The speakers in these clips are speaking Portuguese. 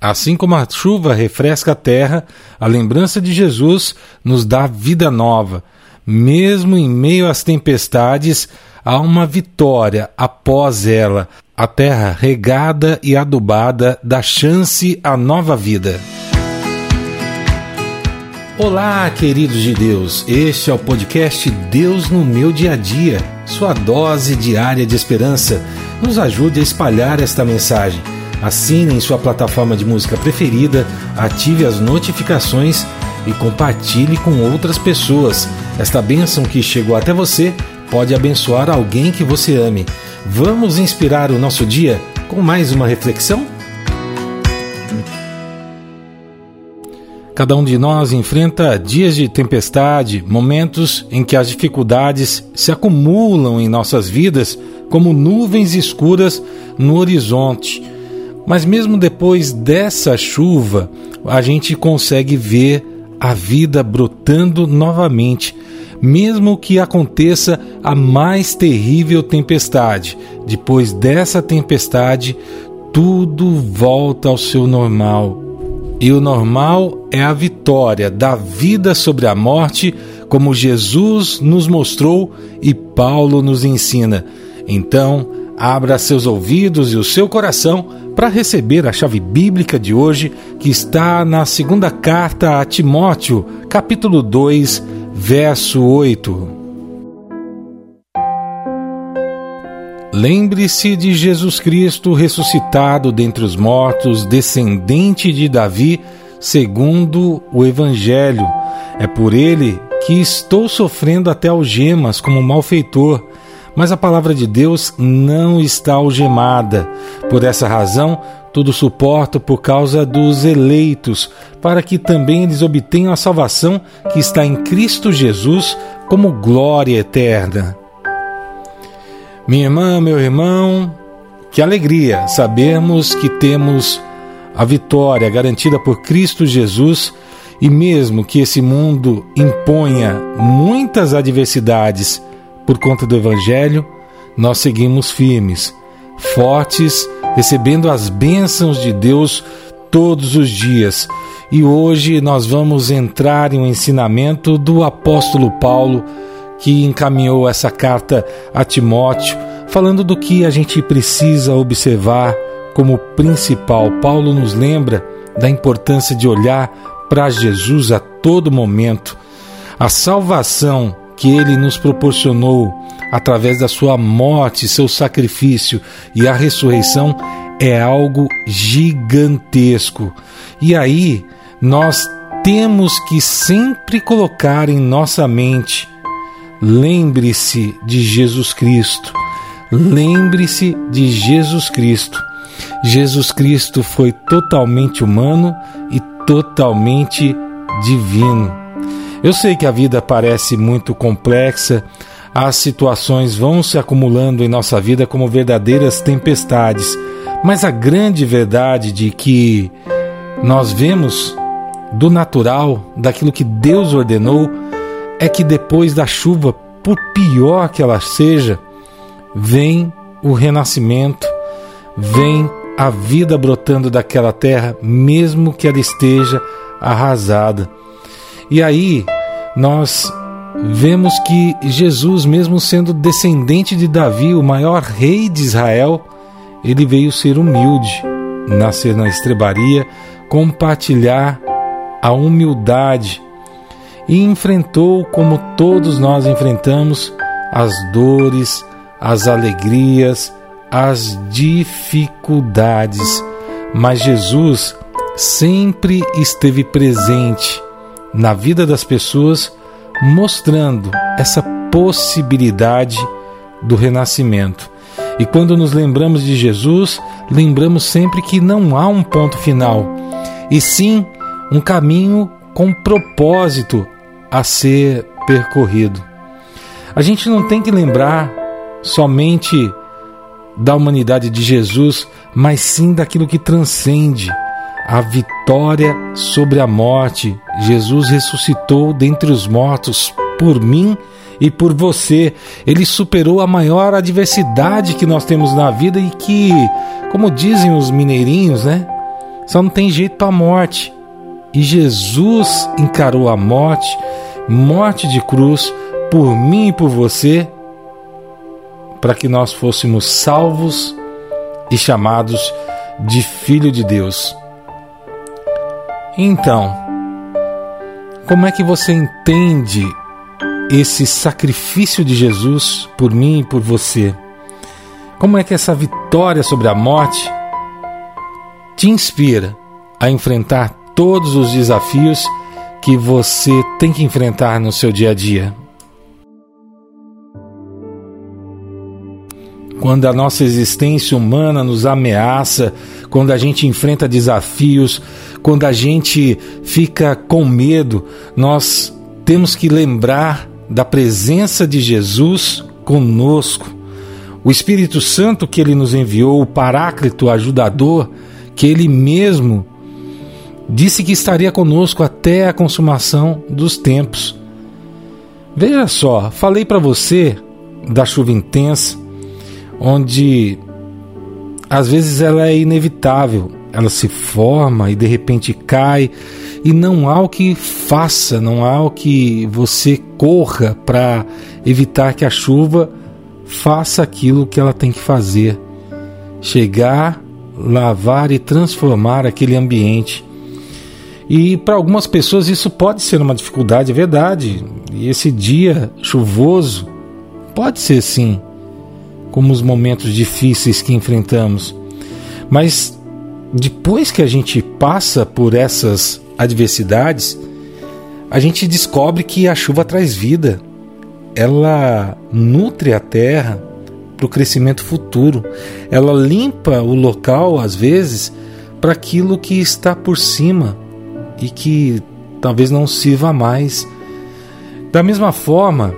Assim como a chuva refresca a terra, a lembrança de Jesus nos dá vida nova. Mesmo em meio às tempestades, há uma vitória após ela. A terra regada e adubada dá chance à nova vida. Olá, queridos de Deus. Este é o podcast Deus no meu dia a dia, sua dose diária de esperança. Nos ajude a espalhar esta mensagem Assine em sua plataforma de música preferida, ative as notificações e compartilhe com outras pessoas. Esta bênção que chegou até você pode abençoar alguém que você ame. Vamos inspirar o nosso dia com mais uma reflexão? Cada um de nós enfrenta dias de tempestade, momentos em que as dificuldades se acumulam em nossas vidas como nuvens escuras no horizonte. Mas mesmo depois dessa chuva, a gente consegue ver a vida brotando novamente, mesmo que aconteça a mais terrível tempestade. Depois dessa tempestade, tudo volta ao seu normal. E o normal é a vitória da vida sobre a morte, como Jesus nos mostrou e Paulo nos ensina. Então, abra seus ouvidos e o seu coração para receber a chave bíblica de hoje, que está na segunda carta a Timóteo, capítulo 2, verso 8. Lembre-se de Jesus Cristo ressuscitado dentre os mortos, descendente de Davi, segundo o Evangelho. É por ele que estou sofrendo até algemas como malfeitor mas a palavra de Deus não está algemada. Por essa razão, tudo suporto por causa dos eleitos, para que também eles obtenham a salvação que está em Cristo Jesus como glória eterna. Minha irmã, meu irmão, que alegria sabermos que temos a vitória garantida por Cristo Jesus e mesmo que esse mundo imponha muitas adversidades, por conta do Evangelho, nós seguimos firmes, fortes, recebendo as bênçãos de Deus todos os dias. E hoje nós vamos entrar em um ensinamento do apóstolo Paulo, que encaminhou essa carta a Timóteo, falando do que a gente precisa observar como principal. Paulo nos lembra da importância de olhar para Jesus a todo momento. A salvação que ele nos proporcionou através da sua morte, seu sacrifício e a ressurreição é algo gigantesco. E aí nós temos que sempre colocar em nossa mente: lembre-se de Jesus Cristo. Lembre-se de Jesus Cristo. Jesus Cristo foi totalmente humano e totalmente divino. Eu sei que a vida parece muito complexa, as situações vão se acumulando em nossa vida como verdadeiras tempestades, mas a grande verdade de que nós vemos do natural, daquilo que Deus ordenou, é que depois da chuva, por pior que ela seja, vem o renascimento, vem a vida brotando daquela terra, mesmo que ela esteja arrasada. E aí nós vemos que Jesus, mesmo sendo descendente de Davi, o maior rei de Israel, ele veio ser humilde, nascer na estrebaria, compartilhar a humildade e enfrentou, como todos nós enfrentamos, as dores, as alegrias, as dificuldades. Mas Jesus sempre esteve presente na vida das pessoas, mostrando essa possibilidade do renascimento. E quando nos lembramos de Jesus, lembramos sempre que não há um ponto final, e sim um caminho com propósito a ser percorrido. A gente não tem que lembrar somente da humanidade de Jesus, mas sim daquilo que transcende a vitória sobre a morte. Jesus ressuscitou dentre os mortos por mim e por você. Ele superou a maior adversidade que nós temos na vida e que, como dizem os mineirinhos, né? Só não tem jeito para a morte. E Jesus encarou a morte, morte de cruz, por mim e por você, para que nós fôssemos salvos e chamados de Filho de Deus. Então, como é que você entende esse sacrifício de Jesus por mim e por você? Como é que essa vitória sobre a morte te inspira a enfrentar todos os desafios que você tem que enfrentar no seu dia a dia? Quando a nossa existência humana nos ameaça, quando a gente enfrenta desafios, quando a gente fica com medo, nós temos que lembrar da presença de Jesus conosco. O Espírito Santo que ele nos enviou, o Paráclito ajudador, que ele mesmo disse que estaria conosco até a consumação dos tempos. Veja só, falei para você da chuva intensa, onde às vezes ela é inevitável, ela se forma e de repente cai, e não há o que faça, não há o que você corra para evitar que a chuva faça aquilo que ela tem que fazer: chegar, lavar e transformar aquele ambiente. E para algumas pessoas isso pode ser uma dificuldade, é verdade. E esse dia chuvoso pode ser sim, como os momentos difíceis que enfrentamos. Mas depois que a gente passa por essas adversidades, a gente descobre que a chuva traz vida. Ela nutre a terra para o crescimento futuro. Ela limpa o local, às vezes, para aquilo que está por cima e que talvez não sirva mais. Da mesma forma,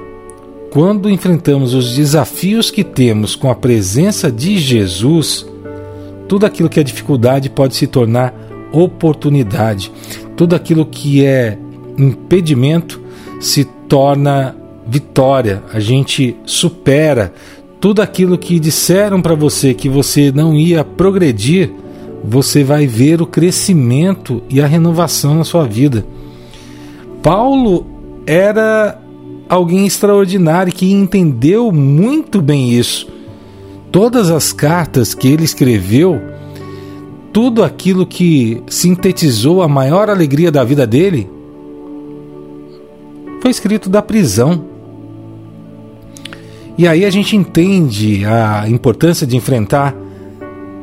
quando enfrentamos os desafios que temos com a presença de Jesus, tudo aquilo que é dificuldade pode se tornar oportunidade. Tudo aquilo que é impedimento se torna vitória. A gente supera tudo aquilo que disseram para você que você não ia progredir, você vai ver o crescimento e a renovação na sua vida. Paulo era alguém extraordinário que entendeu muito bem isso todas as cartas que ele escreveu, tudo aquilo que sintetizou a maior alegria da vida dele, foi escrito da prisão. E aí a gente entende a importância de enfrentar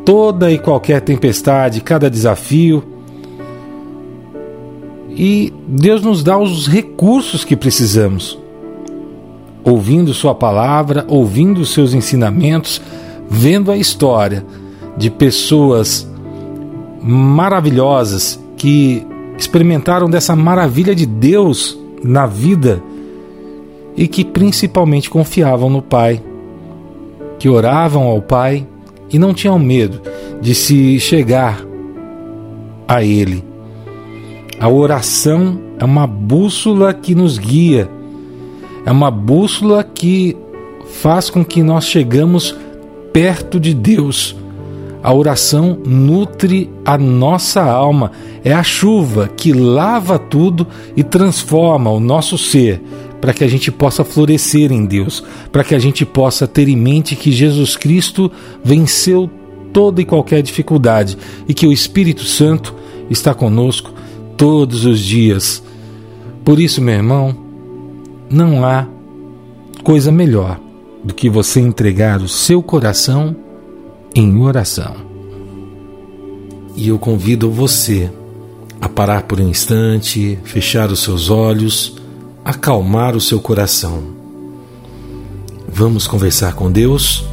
toda e qualquer tempestade, cada desafio. E Deus nos dá os recursos que precisamos. Ouvindo Sua palavra, ouvindo os seus ensinamentos, vendo a história de pessoas maravilhosas que experimentaram dessa maravilha de Deus na vida e que principalmente confiavam no Pai, que oravam ao Pai e não tinham medo de se chegar a Ele. A oração é uma bússola que nos guia, é uma bússola que faz com que nós chegamos perto de Deus. A oração nutre a nossa alma, é a chuva que lava tudo e transforma o nosso ser para que a gente possa florescer em Deus, para que a gente possa ter em mente que Jesus Cristo venceu toda e qualquer dificuldade e que o Espírito Santo está conosco todos os dias. Por isso, meu irmão, não há coisa melhor do que você entregar o seu coração em oração. E eu convido você a parar por um instante, fechar os seus olhos, acalmar o seu coração. Vamos conversar com Deus?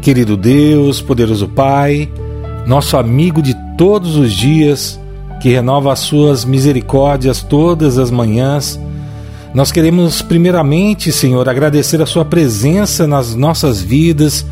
Querido Deus, poderoso Pai, nosso amigo de todos os dias, que renova as suas misericórdias todas as manhãs. Nós queremos, primeiramente, Senhor, agradecer a Sua presença nas nossas vidas,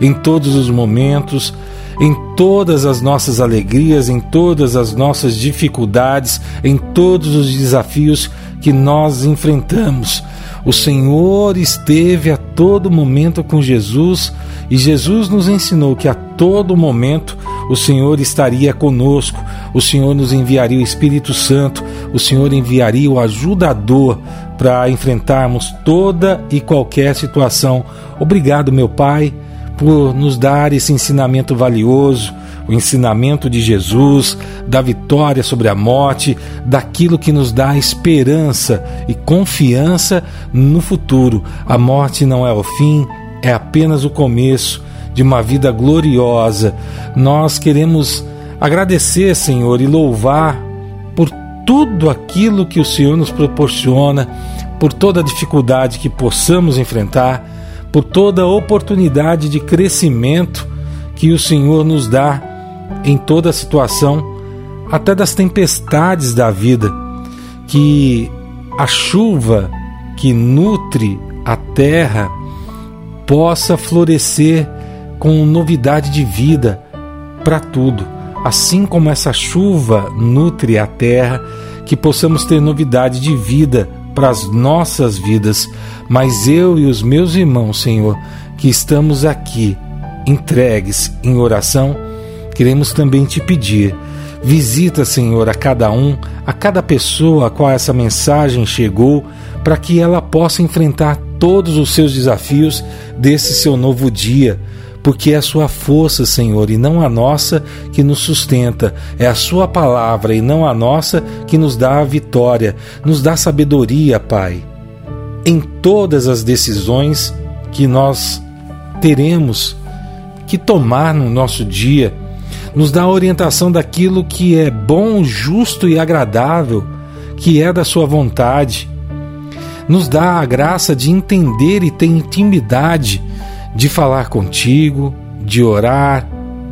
em todos os momentos, em todas as nossas alegrias, em todas as nossas dificuldades, em todos os desafios que nós enfrentamos. O Senhor esteve a todo momento com Jesus e Jesus nos ensinou que a todo momento o Senhor estaria conosco, o Senhor nos enviaria o Espírito Santo, o Senhor enviaria o ajudador para enfrentarmos toda e qualquer situação. Obrigado, meu Pai, por nos dar esse ensinamento valioso o ensinamento de Jesus, da vitória sobre a morte, daquilo que nos dá esperança e confiança no futuro. A morte não é o fim, é apenas o começo de uma vida gloriosa. Nós queremos agradecer, Senhor, e louvar por tudo aquilo que o Senhor nos proporciona, por toda a dificuldade que possamos enfrentar, por toda a oportunidade de crescimento que o Senhor nos dá em toda situação, até das tempestades da vida, que a chuva que nutre a terra possa florescer com novidade de vida para tudo. Assim como essa chuva nutre a terra, que possamos ter novidade de vida para as nossas vidas. Mas eu e os meus irmãos, Senhor, que estamos aqui entregues em oração, queremos também te pedir. Visita, Senhor, a cada um, a cada pessoa a qual essa mensagem chegou, para que ela possa enfrentar todos os seus desafios desse seu novo dia, porque é a sua força, Senhor, e não a nossa que nos sustenta, é a sua palavra e não a nossa que nos dá a vitória, nos dá sabedoria, Pai, em todas as decisões que nós teremos que tomar no nosso dia nos dá a orientação daquilo que é bom, justo e agradável, que é da Sua vontade. Nos dá a graça de entender e ter intimidade, de falar contigo, de orar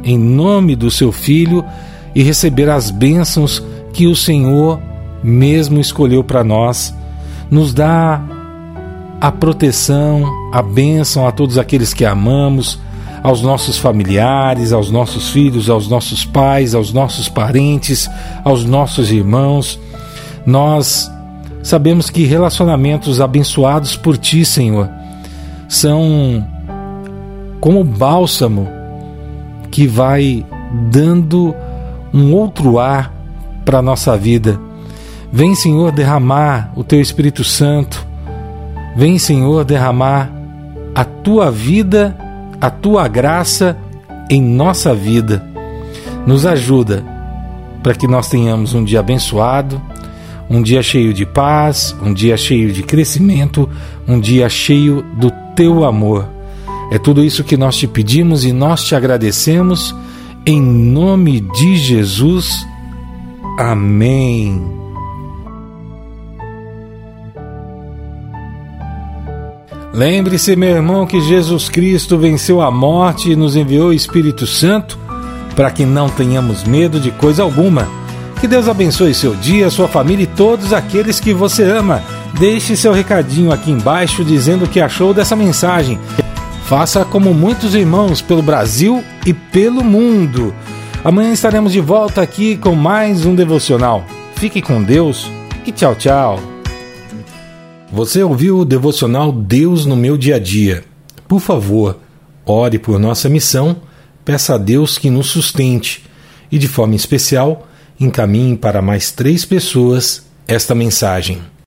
em nome do Seu Filho e receber as bênçãos que o Senhor mesmo escolheu para nós. Nos dá a proteção, a bênção a todos aqueles que amamos aos nossos familiares, aos nossos filhos, aos nossos pais, aos nossos parentes, aos nossos irmãos. Nós sabemos que relacionamentos abençoados por Ti, Senhor, são como bálsamo que vai dando um outro ar para a nossa vida. Vem, Senhor, derramar o Teu Espírito Santo. Vem, Senhor, derramar a Tua vida a tua graça em nossa vida. Nos ajuda para que nós tenhamos um dia abençoado, um dia cheio de paz, um dia cheio de crescimento, um dia cheio do teu amor. É tudo isso que nós te pedimos e nós te agradecemos. Em nome de Jesus. Amém. Lembre-se, meu irmão, que Jesus Cristo venceu a morte e nos enviou o Espírito Santo para que não tenhamos medo de coisa alguma. Que Deus abençoe seu dia, sua família e todos aqueles que você ama. Deixe seu recadinho aqui embaixo dizendo o que achou dessa mensagem. Faça como muitos irmãos pelo Brasil e pelo mundo. Amanhã estaremos de volta aqui com mais um devocional. Fique com Deus e tchau, tchau. Você ouviu o devocional Deus no meu dia a dia. Por favor, ore por nossa missão, peça a Deus que nos sustente e, de forma especial, encaminhe para mais três pessoas esta mensagem.